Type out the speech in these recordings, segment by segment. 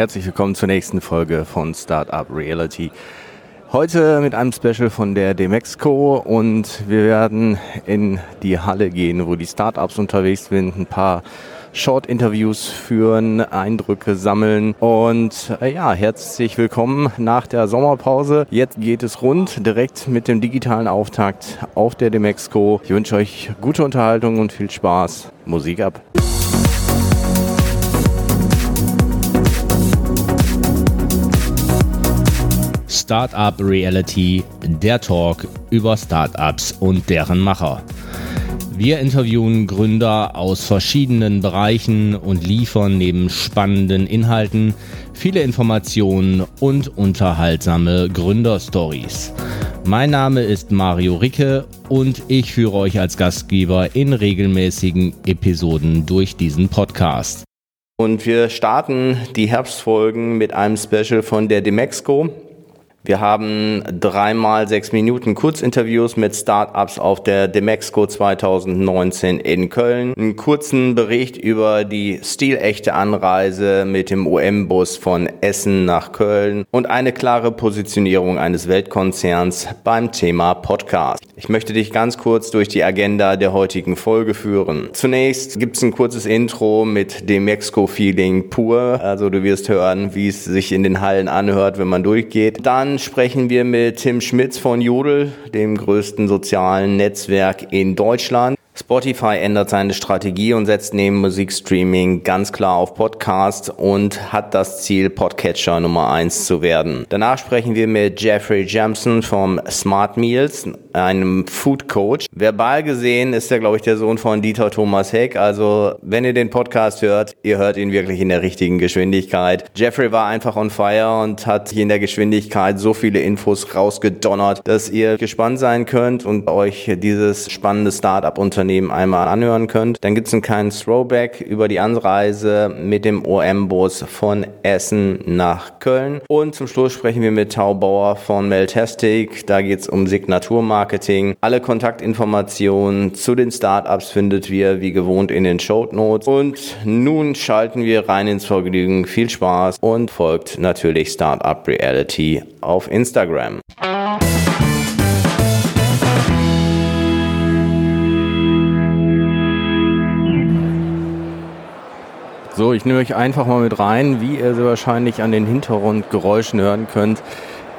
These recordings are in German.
Herzlich willkommen zur nächsten Folge von Startup Reality. Heute mit einem Special von der Demexco und wir werden in die Halle gehen, wo die Startups unterwegs sind, ein paar Short-Interviews führen, Eindrücke sammeln und äh, ja, herzlich willkommen nach der Sommerpause. Jetzt geht es rund direkt mit dem digitalen Auftakt auf der Demexco. Ich wünsche euch gute Unterhaltung und viel Spaß. Musik ab. Startup Reality, der Talk über Startups und deren Macher. Wir interviewen Gründer aus verschiedenen Bereichen und liefern neben spannenden Inhalten viele Informationen und unterhaltsame Gründerstories. Mein Name ist Mario Ricke und ich führe euch als Gastgeber in regelmäßigen Episoden durch diesen Podcast. Und wir starten die Herbstfolgen mit einem Special von der Demexco. Wir haben dreimal sechs Minuten Kurzinterviews mit Startups auf der Demexco 2019 in Köln. Einen kurzen Bericht über die stilechte Anreise mit dem UM-Bus von Essen nach Köln und eine klare Positionierung eines Weltkonzerns beim Thema Podcast. Ich möchte dich ganz kurz durch die Agenda der heutigen Folge führen. Zunächst gibt es ein kurzes Intro mit dem Mexico-Feeling pur. Also du wirst hören, wie es sich in den Hallen anhört, wenn man durchgeht. Dann dann sprechen wir mit Tim Schmitz von Jodel, dem größten sozialen Netzwerk in Deutschland. Spotify ändert seine Strategie und setzt neben Musikstreaming ganz klar auf Podcast und hat das Ziel, Podcatcher Nummer eins zu werden. Danach sprechen wir mit Jeffrey Jampson vom Smart Meals, einem Food Coach. Verbal gesehen ist er, glaube ich, der Sohn von Dieter Thomas Heck. Also, wenn ihr den Podcast hört, ihr hört ihn wirklich in der richtigen Geschwindigkeit. Jeffrey war einfach on fire und hat in der Geschwindigkeit so viele Infos rausgedonnert, dass ihr gespannt sein könnt und euch dieses spannende Startup-Unternehmen Unternehmen einmal anhören könnt. Dann gibt es einen kleinen Throwback über die Anreise mit dem OM-Bus von Essen nach Köln. Und zum Schluss sprechen wir mit Taubauer von Meltastic. Da geht es um Signaturmarketing. Alle Kontaktinformationen zu den Startups findet ihr wie gewohnt in den Show Notes. Und nun schalten wir rein ins Vergnügen. Viel Spaß und folgt natürlich Startup Reality auf Instagram. So, ich nehme euch einfach mal mit rein. Wie ihr sie wahrscheinlich an den Hintergrundgeräuschen hören könnt,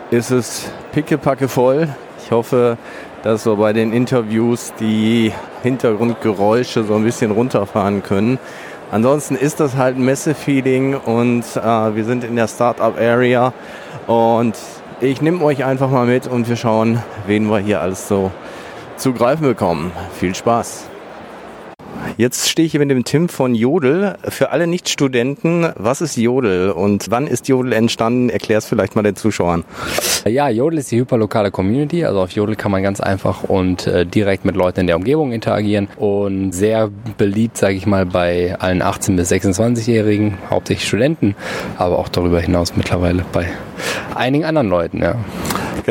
ist es pickepacke voll. Ich hoffe, dass wir bei den Interviews die Hintergrundgeräusche so ein bisschen runterfahren können. Ansonsten ist das halt ein Messefeeling und äh, wir sind in der Startup Area und ich nehme euch einfach mal mit und wir schauen, wen wir hier alles so zu greifen bekommen. Viel Spaß! Jetzt stehe ich hier mit dem Tim von Jodel. Für alle Nicht-Studenten, was ist Jodel und wann ist Jodel entstanden? Erklär es vielleicht mal den Zuschauern. Ja, Jodel ist die hyperlokale Community. Also auf Jodel kann man ganz einfach und äh, direkt mit Leuten in der Umgebung interagieren und sehr beliebt, sage ich mal, bei allen 18- bis 26-Jährigen, hauptsächlich Studenten, aber auch darüber hinaus mittlerweile bei einigen anderen Leuten, ja.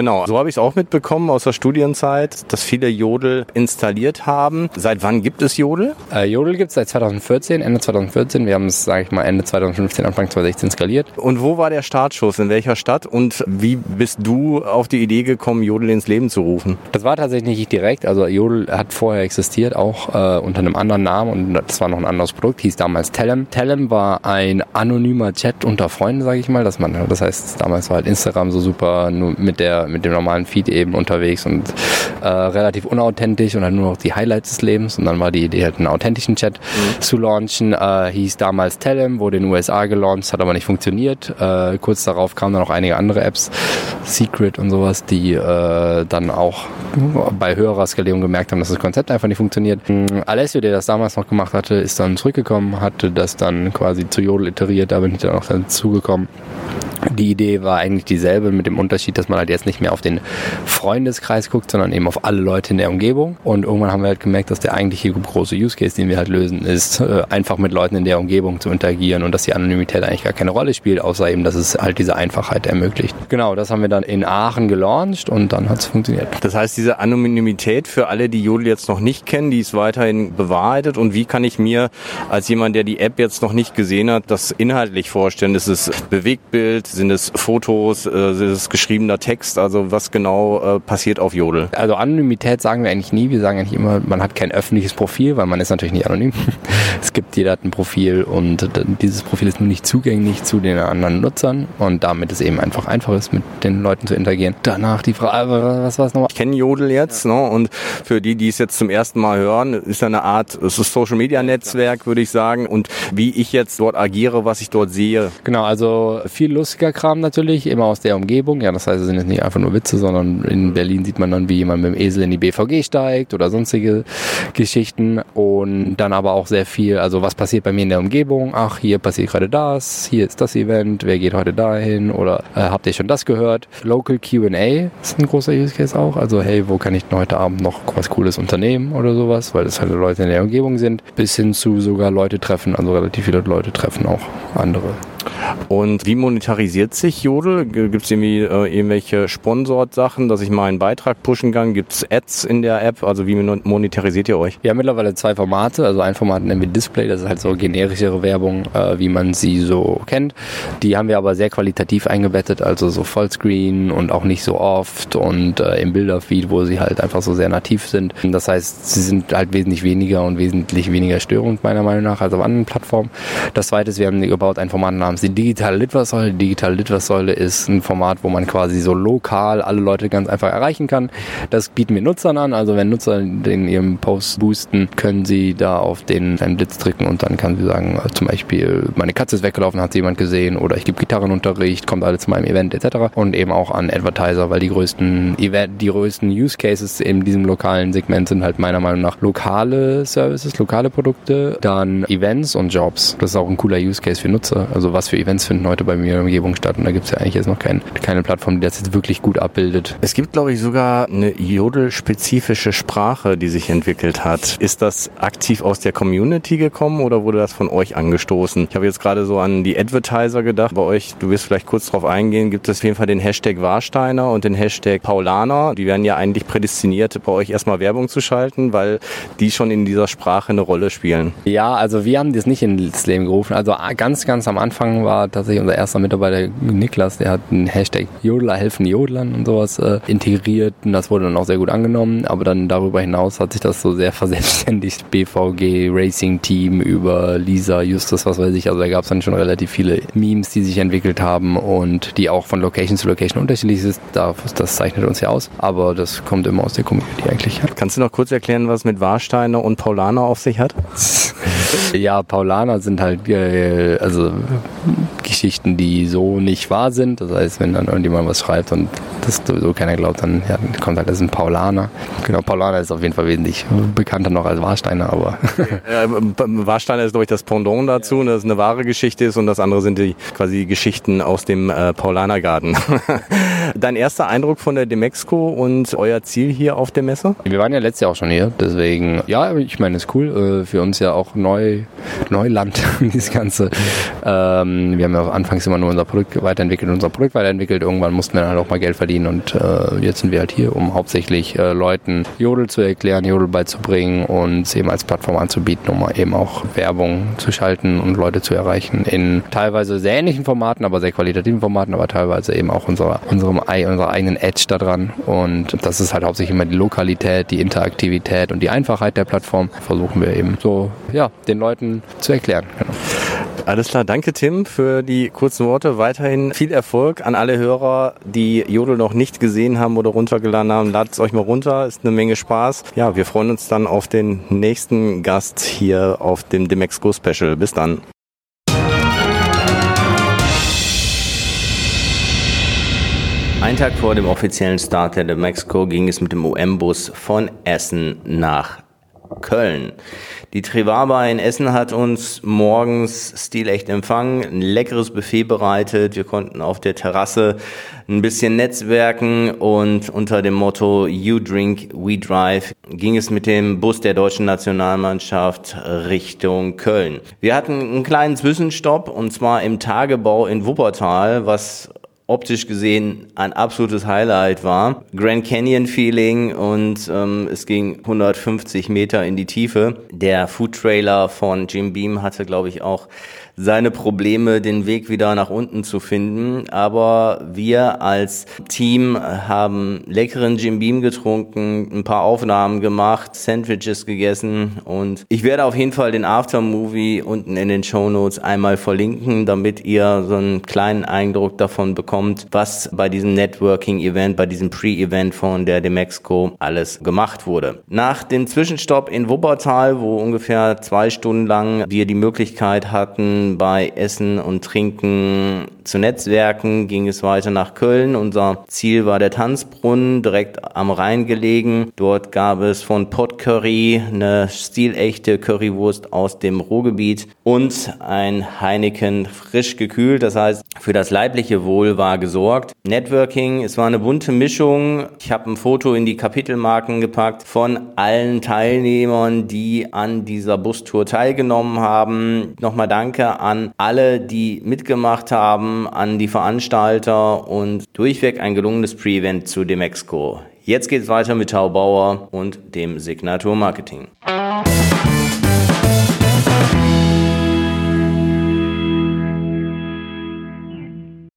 Genau, so habe ich es auch mitbekommen aus der Studienzeit, dass viele Jodel installiert haben. Seit wann gibt es Jodel? Äh, Jodel gibt es seit 2014, Ende 2014. Wir haben es, sage ich mal, Ende 2015, Anfang 2016 skaliert. Und wo war der Startschuss? In welcher Stadt? Und wie bist du auf die Idee gekommen, Jodel ins Leben zu rufen? Das war tatsächlich nicht direkt. Also Jodel hat vorher existiert, auch äh, unter einem anderen Namen. Und das war noch ein anderes Produkt, hieß damals Telem. Telem war ein anonymer Chat unter Freunden, sage ich mal. Dass man, das heißt, damals war halt Instagram so super nur mit der mit dem normalen Feed eben unterwegs und äh, relativ unauthentisch und dann nur noch die Highlights des Lebens. Und dann war die Idee halt einen authentischen Chat mhm. zu launchen. Äh, hieß damals Telem, wurde in den USA gelauncht, hat aber nicht funktioniert. Äh, kurz darauf kamen dann noch einige andere Apps, Secret und sowas, die äh, dann auch bei höherer Skalierung gemerkt haben, dass das Konzept einfach nicht funktioniert. Alessio, der das damals noch gemacht hatte, ist dann zurückgekommen, hatte das dann quasi zu Jodel iteriert, da bin ich dann auch dazugekommen Die Idee war eigentlich dieselbe mit dem Unterschied, dass man halt jetzt nicht mehr auf den Freundeskreis guckt, sondern eben auf alle Leute in der Umgebung. Und irgendwann haben wir halt gemerkt, dass der eigentliche große Use Case, den wir halt lösen, ist, äh, einfach mit Leuten in der Umgebung zu interagieren und dass die Anonymität eigentlich gar keine Rolle spielt, außer eben, dass es halt diese Einfachheit ermöglicht. Genau, das haben wir dann in Aachen gelauncht und dann hat es funktioniert. Das heißt, diese Anonymität für alle, die Jodel jetzt noch nicht kennen, die ist weiterhin bewahrheitet. Und wie kann ich mir als jemand, der die App jetzt noch nicht gesehen hat, das inhaltlich vorstellen? Ist es Bewegtbild? Sind es Fotos? Äh, ist es geschriebener Text? Also was genau äh, passiert auf Jodel? Also Anonymität sagen wir eigentlich nie. Wir sagen eigentlich immer, man hat kein öffentliches Profil, weil man ist natürlich nicht anonym. es gibt jeder hat ein Profil und dieses Profil ist nur nicht zugänglich zu den anderen Nutzern und damit es eben einfach einfach ist, mit den Leuten zu interagieren. Danach die Frage, was war es nochmal? Ich kenne Jodel jetzt ja. ne, und für die, die es jetzt zum ersten Mal hören, ist eine Art, es ist Social Media Netzwerk, würde ich sagen und wie ich jetzt dort agiere, was ich dort sehe. Genau, also viel lustiger Kram natürlich, immer aus der Umgebung. Ja, das heißt, es sind jetzt nicht einfach nur Witze, sondern in Berlin sieht man dann, wie jemand mit dem Esel in die BVG steigt oder sonstige Geschichten und dann aber auch sehr viel, also was passiert bei mir in der Umgebung? Ach, hier passiert gerade das, hier ist das Event, wer geht heute dahin oder äh, habt ihr schon das gehört? Local Q&A ist ein großer Use Case auch, also hey, wo kann ich denn heute Abend noch was Cooles unternehmen oder sowas, weil das halt Leute in der Umgebung sind, bis hin zu sogar Leute treffen, also relativ viele Leute treffen auch andere. Und wie monetarisiert sich Jodel? Gibt es irgendwie äh, irgendwelche Sponsorsachen, dass ich mal einen Beitrag pushen kann? Gibt es Ads in der App? Also wie monetarisiert ihr euch? Wir haben mittlerweile zwei Formate. Also ein Format nennen wir Display, das ist halt so generischere Werbung, äh, wie man sie so kennt. Die haben wir aber sehr qualitativ eingebettet, also so Vollscreen und auch nicht so oft und äh, im Bilderfeed, wo sie halt einfach so sehr nativ sind. Das heißt, sie sind halt wesentlich weniger und wesentlich weniger störend meiner Meinung nach als auf anderen Plattformen. Das zweite ist, wir haben gebaut ein Format namens die digitale Litwassäule. Die digitale Litwassäule ist ein Format, wo man quasi so lokal alle Leute ganz einfach erreichen kann. Das bieten wir Nutzern an. Also wenn Nutzer in ihrem Post boosten, können sie da auf den einen Blitz drücken und dann kann sie sagen, zum Beispiel, meine Katze ist weggelaufen, hat sie jemand gesehen oder ich gebe Gitarrenunterricht, kommt alle zu meinem Event etc. Und eben auch an Advertiser, weil die größten Event, die größten Use Cases in diesem lokalen Segment sind halt meiner Meinung nach lokale Services, lokale Produkte, dann Events und Jobs. Das ist auch ein cooler Use Case für Nutzer. Also was für Events finden heute bei mir in der Umgebung statt und da gibt es ja eigentlich jetzt noch kein, keine Plattform, die das jetzt wirklich gut abbildet. Es gibt, glaube ich, sogar eine Jodel-spezifische Sprache, die sich entwickelt hat. Ist das aktiv aus der Community gekommen oder wurde das von euch angestoßen? Ich habe jetzt gerade so an die Advertiser gedacht. Bei euch, du wirst vielleicht kurz drauf eingehen, gibt es auf jeden Fall den Hashtag Warsteiner und den Hashtag Paulaner. Die werden ja eigentlich prädestiniert, bei euch erstmal Werbung zu schalten, weil die schon in dieser Sprache eine Rolle spielen. Ja, also wir haben das nicht ins Leben gerufen. Also ganz, ganz am Anfang war tatsächlich unser erster Mitarbeiter Niklas, der hat einen Hashtag Jodler helfen Jodlern und sowas äh, integriert und das wurde dann auch sehr gut angenommen. Aber dann darüber hinaus hat sich das so sehr verselbstständigt. BVG, Racing Team über Lisa, Justus, was weiß ich. Also da gab es dann schon relativ viele Memes, die sich entwickelt haben und die auch von Location zu Location unterschiedlich sind. Das zeichnet uns ja aus. Aber das kommt immer aus der Community eigentlich. Kannst du noch kurz erklären, was mit Warsteiner und Paulaner auf sich hat? ja, Paulaner sind halt äh, also Geschichten, die so nicht wahr sind. Das heißt, wenn dann irgendjemand was schreibt und das sowieso keiner glaubt, dann ja, kommt halt das ein Paulaner. Genau, Paulaner ist auf jeden Fall wesentlich bekannter noch als Warsteiner, aber. ja, Warsteiner ist, glaube ich, das Pendant dazu, ja. dass es eine wahre Geschichte ist und das andere sind die quasi Geschichten aus dem äh, Paulanergarten. Dein erster Eindruck von der Demexco und euer Ziel hier auf der Messe? Wir waren ja letztes Jahr auch schon hier, deswegen, ja, ich meine, ist cool. Äh, für uns ja auch neu, Neuland, dieses Ganze. Ähm, wir haben ja anfangs immer nur unser Produkt weiterentwickelt, unser Produkt weiterentwickelt. Irgendwann mussten wir dann halt auch mal Geld verdienen und äh, jetzt sind wir halt hier, um hauptsächlich äh, Leuten Jodel zu erklären, Jodel beizubringen und eben als Plattform anzubieten, um eben auch Werbung zu schalten und Leute zu erreichen in teilweise sehr ähnlichen Formaten, aber sehr qualitativen Formaten, aber teilweise eben auch unserer, unserem, unserer eigenen Edge da dran. Und das ist halt hauptsächlich immer die Lokalität, die Interaktivität und die Einfachheit der Plattform. Versuchen wir eben so, ja, den Leuten zu erklären. Genau. Alles klar, danke Tim für die kurzen Worte. Weiterhin viel Erfolg an alle Hörer, die Jodel noch nicht gesehen haben oder runtergeladen haben. Ladet es euch mal runter, ist eine Menge Spaß. Ja, wir freuen uns dann auf den nächsten Gast hier auf dem Demexco Special. Bis dann. Ein Tag vor dem offiziellen Start der Demexco ging es mit dem OM-Bus von Essen nach Köln. Die Trivaba in Essen hat uns morgens stilecht empfangen, ein leckeres Buffet bereitet. Wir konnten auf der Terrasse ein bisschen netzwerken und unter dem Motto You Drink, We Drive ging es mit dem Bus der deutschen Nationalmannschaft Richtung Köln. Wir hatten einen kleinen Zwischenstopp und zwar im Tagebau in Wuppertal, was optisch gesehen ein absolutes Highlight war. Grand Canyon Feeling und ähm, es ging 150 Meter in die Tiefe. Der Food Trailer von Jim Beam hatte, glaube ich, auch seine Probleme, den Weg wieder nach unten zu finden. Aber wir als Team haben leckeren Jim Beam getrunken, ein paar Aufnahmen gemacht, Sandwiches gegessen und ich werde auf jeden Fall den Aftermovie unten in den Show Notes einmal verlinken, damit ihr so einen kleinen Eindruck davon bekommt, was bei diesem Networking-Event, bei diesem Pre-Event von der Demexco alles gemacht wurde. Nach dem Zwischenstopp in Wuppertal, wo ungefähr zwei Stunden lang wir die Möglichkeit hatten, bei Essen und Trinken zu Netzwerken, ging es weiter nach Köln. Unser Ziel war der Tanzbrunnen, direkt am Rhein gelegen. Dort gab es von Pot Curry eine stilechte Currywurst aus dem Ruhrgebiet und ein Heineken frisch gekühlt. Das heißt, für das leibliche Wohl war gesorgt. Networking, es war eine bunte Mischung. Ich habe ein Foto in die Kapitelmarken gepackt von allen Teilnehmern, die an dieser Bustour teilgenommen haben. Nochmal danke an alle, die mitgemacht haben, an die Veranstalter und durchweg ein gelungenes Pre-Event zu Demexco. Jetzt geht es weiter mit Tau Bauer und dem Signatur Marketing.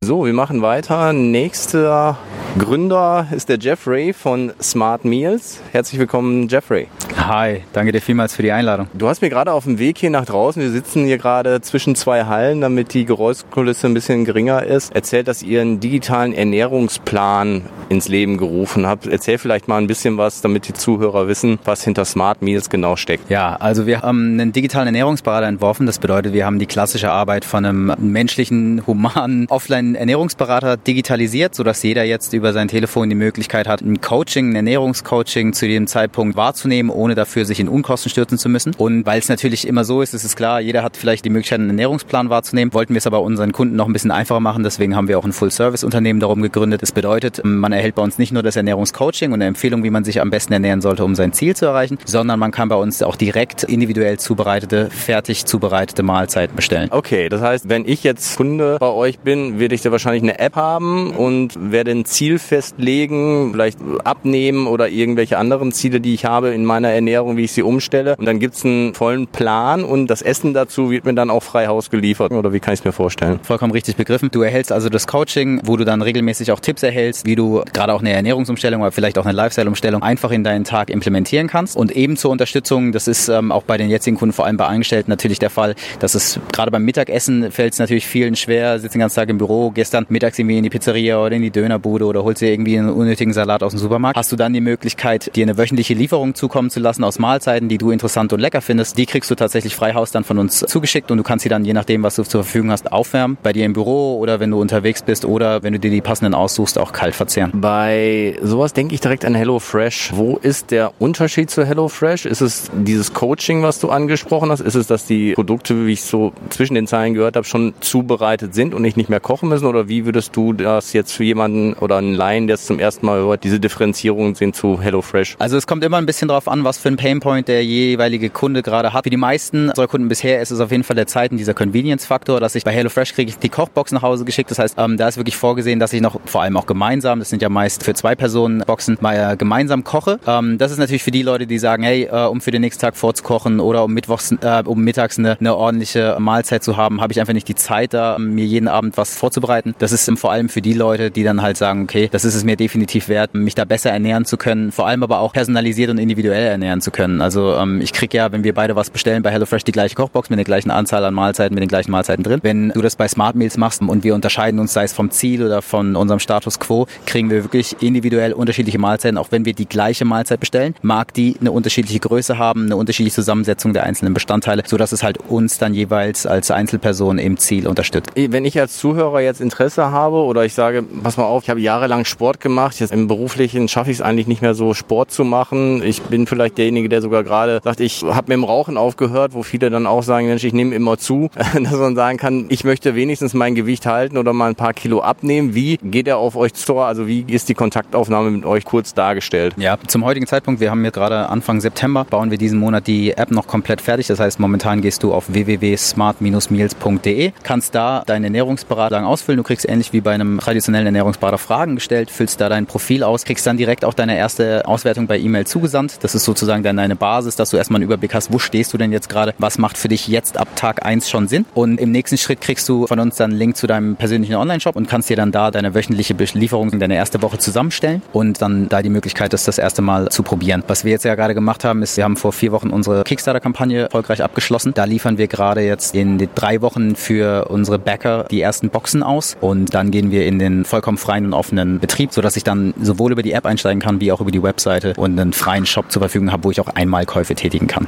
So, wir machen weiter. Nächster Gründer ist der Jeffrey von Smart Meals. Herzlich willkommen, Jeffrey. Hi, danke dir vielmals für die Einladung. Du hast mir gerade auf dem Weg hier nach draußen, wir sitzen hier gerade zwischen zwei Hallen, damit die Geräuschkulisse ein bisschen geringer ist, erzählt, dass ihr einen digitalen Ernährungsplan ins Leben gerufen habt. Erzähl vielleicht mal ein bisschen was, damit die Zuhörer wissen, was hinter Smart Meals genau steckt. Ja, also wir haben einen digitalen Ernährungsberater entworfen. Das bedeutet, wir haben die klassische Arbeit von einem menschlichen, humanen Offline-Ernährungsberater digitalisiert, sodass jeder jetzt über über sein Telefon die Möglichkeit hat, ein Coaching, ein Ernährungscoaching zu dem Zeitpunkt wahrzunehmen, ohne dafür sich in Unkosten stürzen zu müssen. Und weil es natürlich immer so ist, ist es klar, jeder hat vielleicht die Möglichkeit, einen Ernährungsplan wahrzunehmen. Wollten wir es aber unseren Kunden noch ein bisschen einfacher machen. Deswegen haben wir auch ein Full-Service-Unternehmen darum gegründet. Das bedeutet, man erhält bei uns nicht nur das Ernährungscoaching und eine Empfehlung, wie man sich am besten ernähren sollte, um sein Ziel zu erreichen, sondern man kann bei uns auch direkt individuell zubereitete, fertig zubereitete Mahlzeiten bestellen. Okay, das heißt, wenn ich jetzt Kunde bei euch bin, werde ich da wahrscheinlich eine App haben und werde ein Ziel festlegen, vielleicht abnehmen oder irgendwelche anderen Ziele, die ich habe in meiner Ernährung, wie ich sie umstelle. Und dann gibt es einen vollen Plan und das Essen dazu wird mir dann auch frei Haus geliefert. Oder wie kann ich es mir vorstellen? Vollkommen richtig begriffen. Du erhältst also das Coaching, wo du dann regelmäßig auch Tipps erhältst, wie du gerade auch eine Ernährungsumstellung oder vielleicht auch eine Lifestyle-Umstellung einfach in deinen Tag implementieren kannst. Und eben zur Unterstützung, das ist ähm, auch bei den jetzigen Kunden, vor allem bei Angestellten, natürlich der Fall, dass es gerade beim Mittagessen fällt es natürlich vielen schwer, sitzen den ganzen Tag im Büro, gestern mittags irgendwie in die Pizzeria oder in die Dönerbude oder holst dir irgendwie einen unnötigen Salat aus dem Supermarkt, hast du dann die Möglichkeit, dir eine wöchentliche Lieferung zukommen zu lassen aus Mahlzeiten, die du interessant und lecker findest. Die kriegst du tatsächlich frei Haus dann von uns zugeschickt und du kannst sie dann, je nachdem, was du zur Verfügung hast, aufwärmen. Bei dir im Büro oder wenn du unterwegs bist oder wenn du dir die passenden aussuchst, auch kalt verzehren. Bei sowas denke ich direkt an HelloFresh. Wo ist der Unterschied zu HelloFresh? Ist es dieses Coaching, was du angesprochen hast? Ist es, dass die Produkte, wie ich so zwischen den Zeilen gehört habe, schon zubereitet sind und ich nicht mehr kochen müssen? Oder wie würdest du das jetzt für jemanden oder einen Laien, der es zum ersten Mal hört, diese Differenzierung sehen zu HelloFresh? Also es kommt immer ein bisschen darauf an, was für ein Painpoint der jeweilige Kunde gerade hat. Für die meisten unserer Kunden bisher ist es auf jeden Fall der Zeit dieser Convenience-Faktor, dass ich bei HelloFresh kriege ich die Kochbox nach Hause geschickt. Das heißt, ähm, da ist wirklich vorgesehen, dass ich noch vor allem auch gemeinsam, das sind ja meist für zwei Personen Boxen, mal äh, gemeinsam koche. Ähm, das ist natürlich für die Leute, die sagen, hey, äh, um für den nächsten Tag vorzukochen oder um mittwochs, äh, um mittags eine, eine ordentliche Mahlzeit zu haben, habe ich einfach nicht die Zeit da, mir jeden Abend was vorzubereiten. Das ist ähm, vor allem für die Leute, die dann halt sagen, okay, das ist es mir definitiv wert, mich da besser ernähren zu können, vor allem aber auch personalisiert und individuell ernähren zu können. Also ähm, ich kriege ja, wenn wir beide was bestellen bei HelloFresh, die gleiche Kochbox mit der gleichen Anzahl an Mahlzeiten, mit den gleichen Mahlzeiten drin. Wenn du das bei Smart Meals machst und wir unterscheiden uns, sei es vom Ziel oder von unserem Status Quo, kriegen wir wirklich individuell unterschiedliche Mahlzeiten, auch wenn wir die gleiche Mahlzeit bestellen, mag die eine unterschiedliche Größe haben, eine unterschiedliche Zusammensetzung der einzelnen Bestandteile, sodass es halt uns dann jeweils als Einzelperson im Ziel unterstützt. Wenn ich als Zuhörer jetzt Interesse habe oder ich sage, pass mal auf, ich habe jahrelang Sport gemacht, jetzt im beruflichen schaffe ich es eigentlich nicht mehr so Sport zu machen. Ich bin vielleicht derjenige, der sogar gerade sagt, ich habe mit dem Rauchen aufgehört, wo viele dann auch sagen, Mensch, ich nehme immer zu, dass man sagen kann, ich möchte wenigstens mein Gewicht halten oder mal ein paar Kilo abnehmen. Wie geht er auf euch zu? Also wie ist die Kontaktaufnahme mit euch kurz dargestellt? Ja, zum heutigen Zeitpunkt, wir haben jetzt gerade Anfang September, bauen wir diesen Monat die App noch komplett fertig. Das heißt, momentan gehst du auf www.smart-meals.de, kannst da deine Ernährungsberatung ausfüllen. Du kriegst ähnlich wie bei einem traditionellen Ernährungsberater Fragen gestellt, füllst da dein Profil aus, kriegst dann direkt auch deine erste Auswertung bei E-Mail zugesandt. Das ist sozusagen dann deine Basis, dass du erstmal einen Überblick hast, wo stehst du denn jetzt gerade, was macht für dich jetzt ab Tag 1 schon Sinn. Und im nächsten Schritt kriegst du von uns dann einen Link zu deinem persönlichen Online-Shop und kannst dir dann da deine wöchentliche Belieferung in deine erste Woche zusammenstellen und dann da die Möglichkeit, das das erste Mal zu probieren. Was wir jetzt ja gerade gemacht haben, ist, wir haben vor vier Wochen unsere Kickstarter-Kampagne erfolgreich abgeschlossen. Da liefern wir gerade jetzt in drei Wochen für unsere Bäcker die ersten Boxen aus und dann gehen wir in den vollkommen freien und offenen Betrieb, sodass ich dann sowohl über die App einsteigen kann, wie auch über die Webseite und einen freien Shop zur Verfügung habe, wo ich auch Einmalkäufe tätigen kann.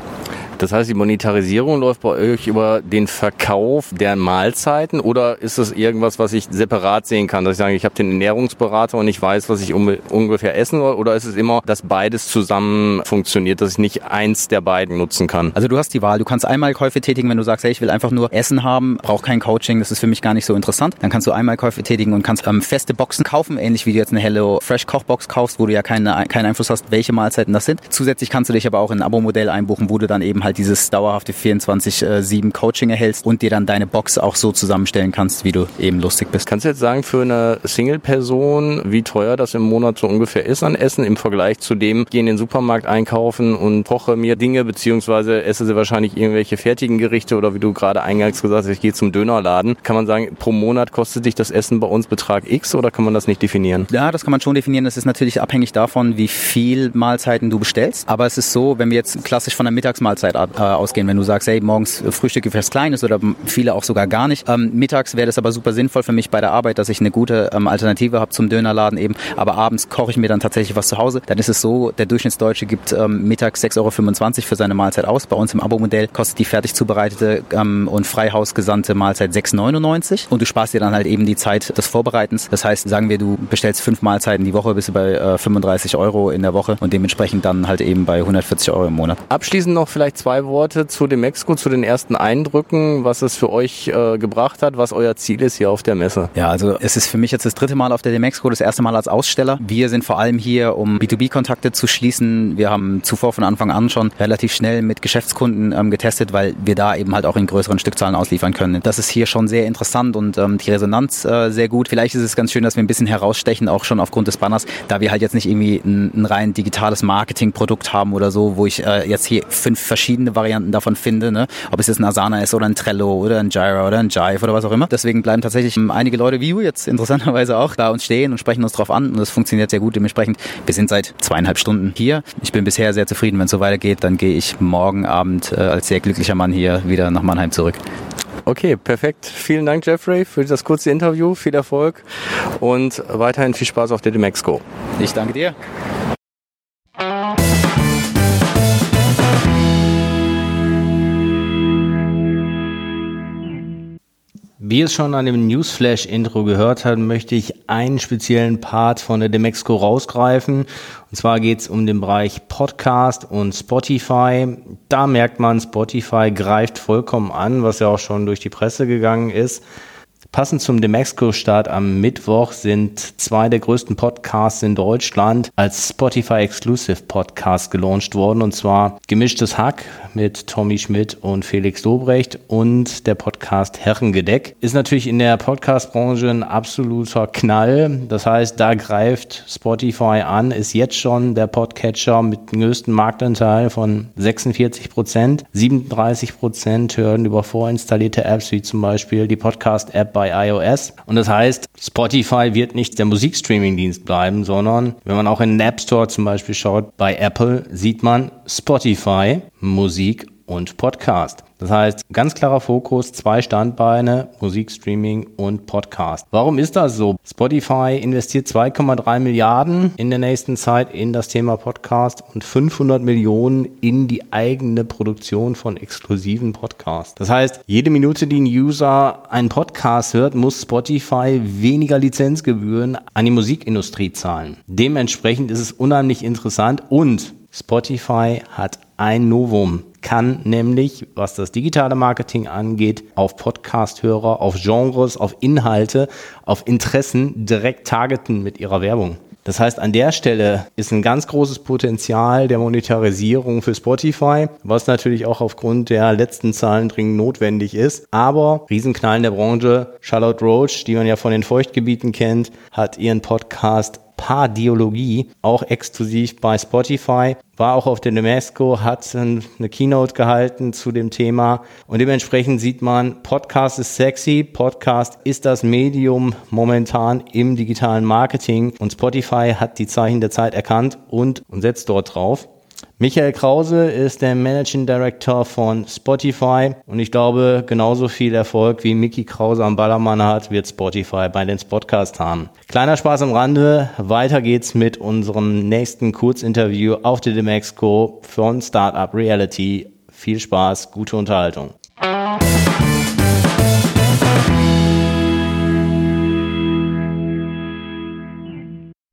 Das heißt, die Monetarisierung läuft bei euch über den Verkauf der Mahlzeiten oder ist das irgendwas, was ich separat sehen kann? Dass ich sage, ich habe den Ernährungsberater und ich weiß, was ich ungefähr essen soll oder ist es immer, dass beides zusammen funktioniert, dass ich nicht eins der beiden nutzen kann? Also du hast die Wahl. Du kannst Einmalkäufe tätigen, wenn du sagst, hey, ich will einfach nur Essen haben, brauche kein Coaching, das ist für mich gar nicht so interessant. Dann kannst du Einmalkäufe tätigen und kannst ähm, feste Boxen kaufen, ähnlich wie du jetzt eine Hello Fresh Kochbox kaufst, wo du ja keine, keinen Einfluss hast, welche Mahlzeiten das sind. Zusätzlich kannst du dich aber auch in ein Abo-Modell einbuchen, wo du dann eben halt dieses dauerhafte 24-7 Coaching erhältst und dir dann deine Box auch so zusammenstellen kannst, wie du eben lustig bist. Kannst du jetzt sagen, für eine Single-Person, wie teuer das im Monat so ungefähr ist an Essen im Vergleich zu dem, gehe in den Supermarkt einkaufen und koche mir Dinge, beziehungsweise esse sie wahrscheinlich irgendwelche fertigen Gerichte oder wie du gerade eingangs gesagt hast, ich gehe zum Dönerladen. Kann man sagen, pro Monat kostet dich das Essen bei uns Betrag X oder kann man das nicht definieren? Ja, das kann man schon definieren. Das ist natürlich abhängig davon, wie viel Mahlzeiten du bestellst. Aber es ist so, wenn wir jetzt klassisch von der Mittagsmahlzeit äh, ausgehen, wenn du sagst, hey, morgens Frühstücke fürs Kleines oder viele auch sogar gar nicht. Ähm, mittags wäre das aber super sinnvoll für mich bei der Arbeit, dass ich eine gute ähm, Alternative habe zum Dönerladen eben. Aber abends koche ich mir dann tatsächlich was zu Hause. Dann ist es so, der Durchschnittsdeutsche gibt ähm, mittags 6,25 Euro für seine Mahlzeit aus. Bei uns im Abo-Modell kostet die fertig zubereitete ähm, und freihausgesandte Mahlzeit 6,99 und du sparst dir dann halt eben die Zeit des Vorbereitens. Das heißt, sagen wir, du bestellst fünf Mahlzeiten die Woche, bist du bei äh, 35 Euro in der Woche und dementsprechend dann halt eben bei 140 Euro im Monat. Abschließend noch vielleicht zwei Worte zu dem Exco, zu den ersten Eindrücken, was es für euch äh, gebracht hat, was euer Ziel ist hier auf der Messe. Ja, also es ist für mich jetzt das dritte Mal auf der Demexco, das erste Mal als Aussteller. Wir sind vor allem hier, um B2B-Kontakte zu schließen. Wir haben zuvor von Anfang an schon relativ schnell mit Geschäftskunden ähm, getestet, weil wir da eben halt auch in größeren Stückzahlen ausliefern können. Das ist hier schon sehr interessant und ähm, die Resonanz äh, sehr gut. Vielleicht ist es ganz schön, dass wir ein bisschen herausstechen, auch schon aufgrund des Banners, da wir halt jetzt nicht irgendwie ein, ein rein digitales Marketingprodukt haben oder so, wo ich äh, jetzt hier fünf verschiedene Varianten davon finde, ne? ob es jetzt ein Asana ist oder ein Trello oder ein Jira oder ein Jive oder was auch immer. Deswegen bleiben tatsächlich ähm, einige Leute wie du jetzt interessanterweise auch bei uns stehen und sprechen uns drauf an und das funktioniert sehr gut. Dementsprechend, wir sind seit zweieinhalb Stunden hier. Ich bin bisher sehr zufrieden. Wenn es so weitergeht, dann gehe ich morgen Abend äh, als sehr glücklicher Mann hier wieder nach Mannheim zurück. Okay, perfekt. Vielen Dank, Jeffrey, für das kurze Interview. Viel Erfolg und weiterhin viel Spaß auf der Demexco. Ich danke dir. Wie es schon an dem Newsflash-Intro gehört habt, möchte ich einen speziellen Part von der Demexco rausgreifen. Und zwar geht es um den Bereich Podcast und Spotify. Da merkt man, Spotify greift vollkommen an, was ja auch schon durch die Presse gegangen ist. Passend zum Demexco-Start am Mittwoch sind zwei der größten Podcasts in Deutschland als Spotify Exclusive Podcast gelauncht worden. Und zwar Gemischtes Hack mit Tommy Schmidt und Felix Dobrecht und der Podcast Herrengedeck. Ist natürlich in der Podcast-Branche ein absoluter Knall. Das heißt, da greift Spotify an, ist jetzt schon der Podcatcher mit dem größten Marktanteil von 46 Prozent. 37 Prozent hören über vorinstallierte Apps wie zum Beispiel die Podcast-App bei bei iOS. Und das heißt, Spotify wird nicht der Musikstreaming-Dienst bleiben, sondern wenn man auch in den App Store zum Beispiel schaut, bei Apple sieht man Spotify, Musik und Podcast. Das heißt, ganz klarer Fokus, zwei Standbeine, Musikstreaming und Podcast. Warum ist das so? Spotify investiert 2,3 Milliarden in der nächsten Zeit in das Thema Podcast und 500 Millionen in die eigene Produktion von exklusiven Podcasts. Das heißt, jede Minute, die ein User einen Podcast hört, muss Spotify weniger Lizenzgebühren an die Musikindustrie zahlen. Dementsprechend ist es unheimlich interessant und Spotify hat ein Novum, kann nämlich, was das digitale Marketing angeht, auf Podcast-Hörer, auf Genres, auf Inhalte, auf Interessen direkt targeten mit ihrer Werbung. Das heißt, an der Stelle ist ein ganz großes Potenzial der Monetarisierung für Spotify, was natürlich auch aufgrund der letzten Zahlen dringend notwendig ist. Aber Riesenknall in der Branche, Charlotte Roach, die man ja von den Feuchtgebieten kennt, hat ihren Podcast Pardiologie, auch exklusiv bei Spotify, war auch auf der Nemesco, hat eine Keynote gehalten zu dem Thema und dementsprechend sieht man, Podcast ist sexy, Podcast ist das Medium momentan im digitalen Marketing und Spotify hat die Zeichen der Zeit erkannt und, und setzt dort drauf. Michael Krause ist der Managing Director von Spotify und ich glaube, genauso viel Erfolg wie Mickey Krause am Ballermann hat, wird Spotify bei den Podcast haben. Kleiner Spaß am Rande, weiter geht's mit unserem nächsten Kurzinterview auf der Demexco von Startup Reality. Viel Spaß, gute Unterhaltung.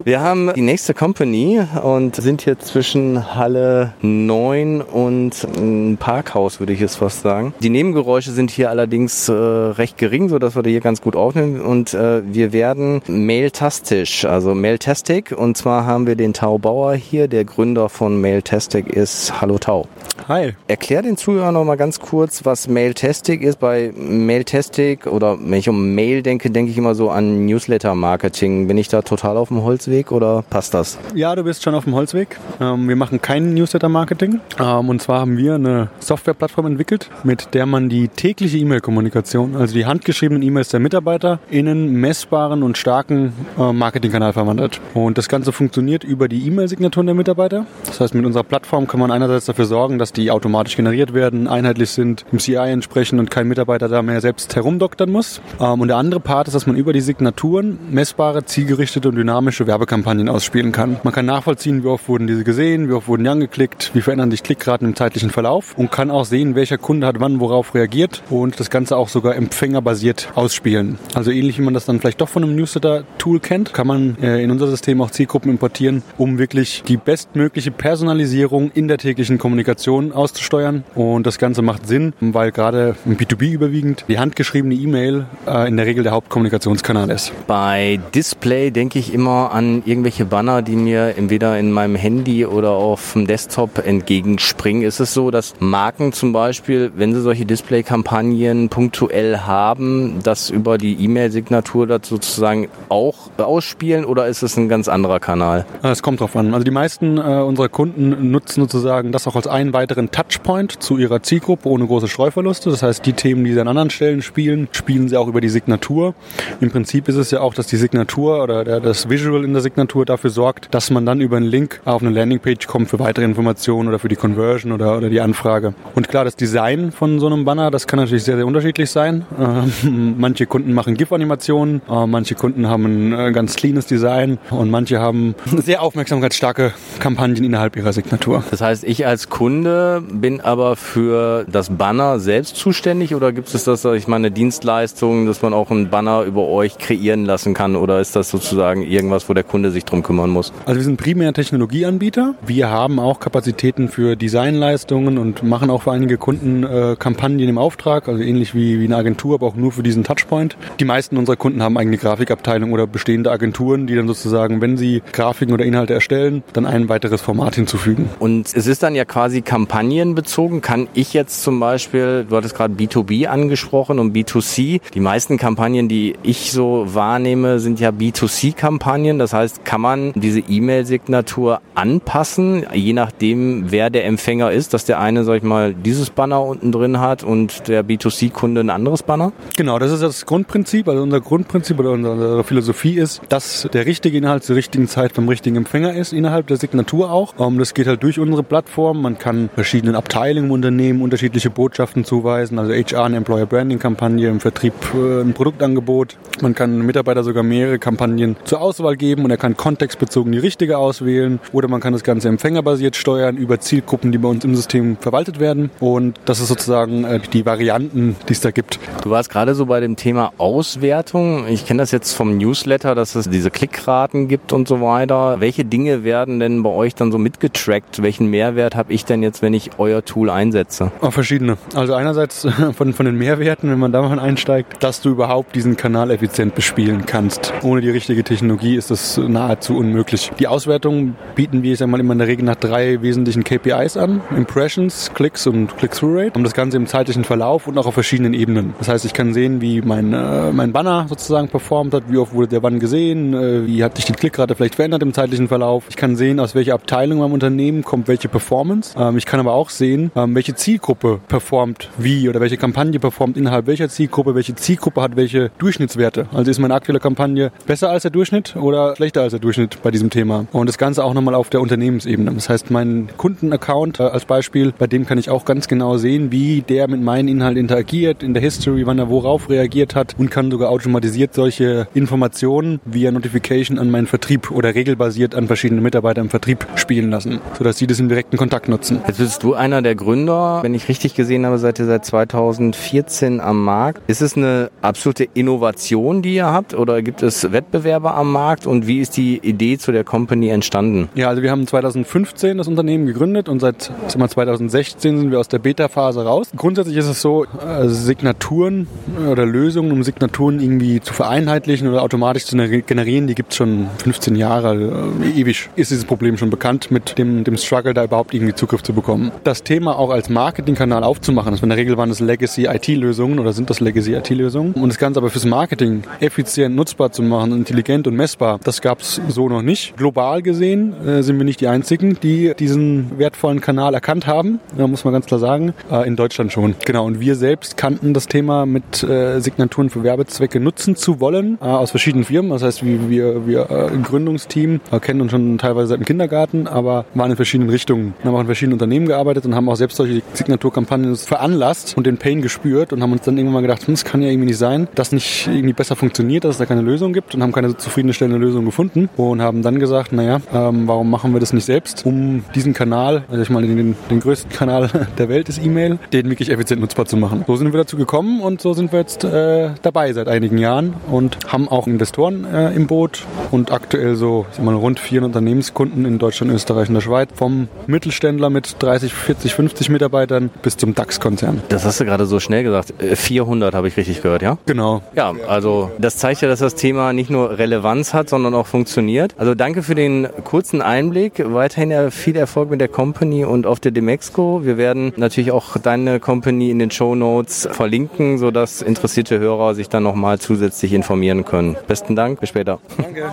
Wir haben die nächste Company und sind hier zwischen Halle 9 und ein Parkhaus, würde ich jetzt fast sagen. Die Nebengeräusche sind hier allerdings äh, recht gering, so dass wir die hier ganz gut aufnehmen. Und äh, wir werden Mailtastisch, also Mailtastic. Und zwar haben wir den Tau Bauer hier, der Gründer von Mailtastic ist. Hallo Tau. Hi. Erklär den Zuhörern noch mal ganz kurz, was Mailtastic ist. Bei Mailtastic oder wenn ich um Mail denke, denke ich immer so an Newsletter-Marketing. Bin ich da total auf dem Holzweg? Holzweg oder passt das? Ja, du bist schon auf dem Holzweg. Ähm, wir machen kein Newsletter-Marketing. Ähm, und zwar haben wir eine Softwareplattform entwickelt, mit der man die tägliche E-Mail-Kommunikation, also die handgeschriebenen E-Mails der Mitarbeiter, in einen messbaren und starken äh, Marketingkanal verwandelt. Und das Ganze funktioniert über die E-Mail-Signaturen der Mitarbeiter. Das heißt, mit unserer Plattform kann man einerseits dafür sorgen, dass die automatisch generiert werden, einheitlich sind, im CI entsprechen und kein Mitarbeiter da mehr selbst herumdoktern muss. Ähm, und der andere Part ist, dass man über die Signaturen messbare, zielgerichtete und dynamische Werbe Werbekampagnen ausspielen kann. Man kann nachvollziehen, wie oft wurden diese gesehen, wie oft wurden die angeklickt, wie verändern sich Klickraten im zeitlichen Verlauf und kann auch sehen, welcher Kunde hat wann worauf reagiert und das Ganze auch sogar empfängerbasiert ausspielen. Also ähnlich wie man das dann vielleicht doch von einem Newsletter-Tool kennt, kann man äh, in unser System auch Zielgruppen importieren, um wirklich die bestmögliche Personalisierung in der täglichen Kommunikation auszusteuern. Und das Ganze macht Sinn, weil gerade im B2B überwiegend die handgeschriebene E-Mail äh, in der Regel der Hauptkommunikationskanal ist. Bei Display denke ich immer an irgendwelche Banner, die mir entweder in meinem Handy oder auf dem Desktop entgegenspringen. Ist es so, dass Marken zum Beispiel, wenn sie solche Display-Kampagnen punktuell haben, das über die E-Mail-Signatur das sozusagen auch ausspielen oder ist es ein ganz anderer Kanal? Es kommt drauf an. Also die meisten äh, unserer Kunden nutzen sozusagen das auch als einen weiteren Touchpoint zu ihrer Zielgruppe ohne große Streuverluste. Das heißt, die Themen, die sie an anderen Stellen spielen, spielen sie auch über die Signatur. Im Prinzip ist es ja auch, dass die Signatur oder der, das Visual in der Signatur dafür sorgt, dass man dann über einen Link auf eine Landingpage kommt für weitere Informationen oder für die Conversion oder, oder die Anfrage. Und klar, das Design von so einem Banner, das kann natürlich sehr, sehr unterschiedlich sein. Äh, manche Kunden machen GIF-Animationen, äh, manche Kunden haben ein äh, ganz cleanes Design und manche haben sehr aufmerksamkeitsstarke Kampagnen innerhalb ihrer Signatur. Das heißt, ich als Kunde bin aber für das Banner selbst zuständig oder gibt es das, ich meine, Dienstleistung, dass man auch ein Banner über euch kreieren lassen kann oder ist das sozusagen irgendwas, wo der Kunde sich drum kümmern muss? Also wir sind primär Technologieanbieter. Wir haben auch Kapazitäten für Designleistungen und machen auch für einige Kunden äh, Kampagnen im Auftrag, also ähnlich wie, wie eine Agentur, aber auch nur für diesen Touchpoint. Die meisten unserer Kunden haben eigene Grafikabteilung oder bestehende Agenturen, die dann sozusagen, wenn sie Grafiken oder Inhalte erstellen, dann ein weiteres Format hinzufügen. Und es ist dann ja quasi kampagnenbezogen. Kann ich jetzt zum Beispiel, du hattest gerade B2B angesprochen und B2C. Die meisten Kampagnen, die ich so wahrnehme, sind ja B2C-Kampagnen. Das heißt, heißt, kann man diese E-Mail-Signatur anpassen, je nachdem, wer der Empfänger ist, dass der eine, sag ich mal, dieses Banner unten drin hat und der B2C-Kunde ein anderes Banner? Genau, das ist das Grundprinzip. Also unser Grundprinzip oder unsere Philosophie ist, dass der richtige Inhalt zur richtigen Zeit beim richtigen Empfänger ist, innerhalb der Signatur auch. Ähm, das geht halt durch unsere Plattform. Man kann verschiedenen Abteilungen im Unternehmen unterschiedliche Botschaften zuweisen, also HR, eine Employer Branding Kampagne, im Vertrieb äh, ein Produktangebot. Man kann Mitarbeiter sogar mehrere Kampagnen zur Auswahl geben und er kann kontextbezogen die richtige auswählen oder man kann das Ganze empfängerbasiert steuern über Zielgruppen, die bei uns im System verwaltet werden und das ist sozusagen äh, die Varianten, die es da gibt. Du warst gerade so bei dem Thema Auswertung. Ich kenne das jetzt vom Newsletter, dass es diese Klickraten gibt und so weiter. Welche Dinge werden denn bei euch dann so mitgetrackt? Welchen Mehrwert habe ich denn jetzt, wenn ich euer Tool einsetze? Auch verschiedene. Also einerseits von, von den Mehrwerten, wenn man da mal einsteigt, dass du überhaupt diesen Kanal effizient bespielen kannst. Ohne die richtige Technologie ist das nahezu unmöglich. Die Auswertung bieten wir, ich sag mal, immer in der Regel nach drei wesentlichen KPIs an. Impressions, Klicks und Click-Through-Rate. Und das Ganze im zeitlichen Verlauf und auch auf verschiedenen Ebenen. Das heißt, ich kann sehen, wie mein, äh, mein Banner sozusagen performt hat, wie oft wurde der wann gesehen, äh, wie hat sich die Klickrate vielleicht verändert im zeitlichen Verlauf. Ich kann sehen, aus welcher Abteilung beim Unternehmen kommt welche Performance. Ähm, ich kann aber auch sehen, ähm, welche Zielgruppe performt wie oder welche Kampagne performt innerhalb welcher Zielgruppe, welche Zielgruppe hat welche Durchschnittswerte. Also ist meine aktuelle Kampagne besser als der Durchschnitt oder schlechter als der Durchschnitt bei diesem Thema. Und das Ganze auch nochmal auf der Unternehmensebene. Das heißt, mein Kundenaccount äh, als Beispiel, bei dem kann ich auch ganz genau sehen, wie der mit meinen Inhalten interagiert, in der History, wann er worauf reagiert hat und kann sogar automatisiert solche Informationen via Notification an meinen Vertrieb oder regelbasiert an verschiedene Mitarbeiter im Vertrieb spielen lassen, sodass sie das im direkten Kontakt nutzen. Jetzt bist du einer der Gründer, wenn ich richtig gesehen habe, seid ihr seit 2014 am Markt. Ist es eine absolute Innovation, die ihr habt oder gibt es Wettbewerber am Markt und wie ist die Idee zu der Company entstanden? Ja, also wir haben 2015 das Unternehmen gegründet und seit mal, 2016 sind wir aus der Beta-Phase raus. Grundsätzlich ist es so, äh, Signaturen oder Lösungen, um Signaturen irgendwie zu vereinheitlichen oder automatisch zu generieren, die gibt es schon 15 Jahre. Äh, ewig ist dieses Problem schon bekannt mit dem, dem Struggle, da überhaupt irgendwie Zugriff zu bekommen. Das Thema auch als Marketingkanal aufzumachen, das in der Regel waren das Legacy-IT-Lösungen oder sind das Legacy-IT-Lösungen. Und das Ganze aber fürs Marketing effizient nutzbar zu machen, intelligent und messbar, das gab es so noch nicht. Global gesehen äh, sind wir nicht die Einzigen, die diesen wertvollen Kanal erkannt haben. Da muss man ganz klar sagen. Äh, in Deutschland schon. Genau. Und wir selbst kannten das Thema mit äh, Signaturen für Werbezwecke nutzen zu wollen äh, aus verschiedenen Firmen. Das heißt, wir, wir, wir äh, Gründungsteam äh, kennen uns schon teilweise seit dem Kindergarten, aber waren in verschiedenen Richtungen. Wir haben auch in verschiedenen Unternehmen gearbeitet und haben auch selbst solche Signaturkampagnen veranlasst und den Pain gespürt und haben uns dann irgendwann mal gedacht, hm, das kann ja irgendwie nicht sein, dass nicht irgendwie besser funktioniert, dass es da keine Lösung gibt und haben keine zufriedenstellende Lösung gefunden und haben dann gesagt, naja, ähm, warum machen wir das nicht selbst, um diesen Kanal, also ich meine den, den größten Kanal der Welt ist E-Mail, den wirklich effizient nutzbar zu machen. So sind wir dazu gekommen und so sind wir jetzt äh, dabei seit einigen Jahren und haben auch Investoren äh, im Boot und aktuell so ich mal, rund 400 Unternehmenskunden in Deutschland, Österreich und der Schweiz, vom Mittelständler mit 30, 40, 50 Mitarbeitern bis zum DAX-Konzern. Das hast du gerade so schnell gesagt. 400 äh, habe ich richtig gehört, ja? Genau. Ja, also das zeigt ja, dass das Thema nicht nur Relevanz hat, sondern auch funktioniert. Also danke für den kurzen Einblick. Weiterhin viel Erfolg mit der Company und auf der Demexco. Wir werden natürlich auch deine Company in den Show Notes verlinken, sodass interessierte Hörer sich dann nochmal zusätzlich informieren können. Besten Dank, bis später. Danke.